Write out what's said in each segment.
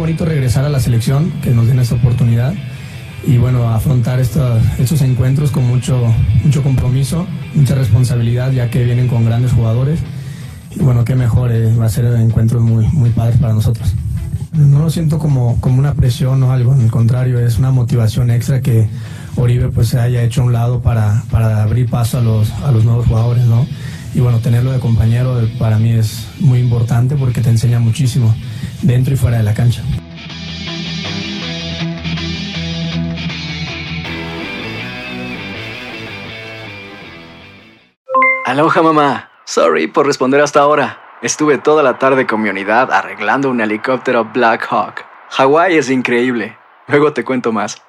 Bonito regresar a la selección, que nos den esta oportunidad y bueno, afrontar estos, estos encuentros con mucho, mucho compromiso, mucha responsabilidad, ya que vienen con grandes jugadores. Y bueno, qué mejor, eh, va a ser encuentros muy, muy padres para nosotros. No lo siento como, como una presión o algo, al contrario, es una motivación extra que Oribe pues se haya hecho a un lado para, para abrir paso a los, a los nuevos jugadores, ¿no? Y bueno, tenerlo de compañero para mí es muy importante porque te enseña muchísimo dentro y fuera de la cancha. Aloha mamá. Sorry por responder hasta ahora. Estuve toda la tarde con mi unidad arreglando un helicóptero Black Hawk. Hawái es increíble. Luego te cuento más.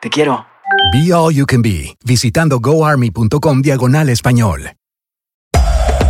Te quiero. Be All You Can Be, visitando goarmy.com diagonal español.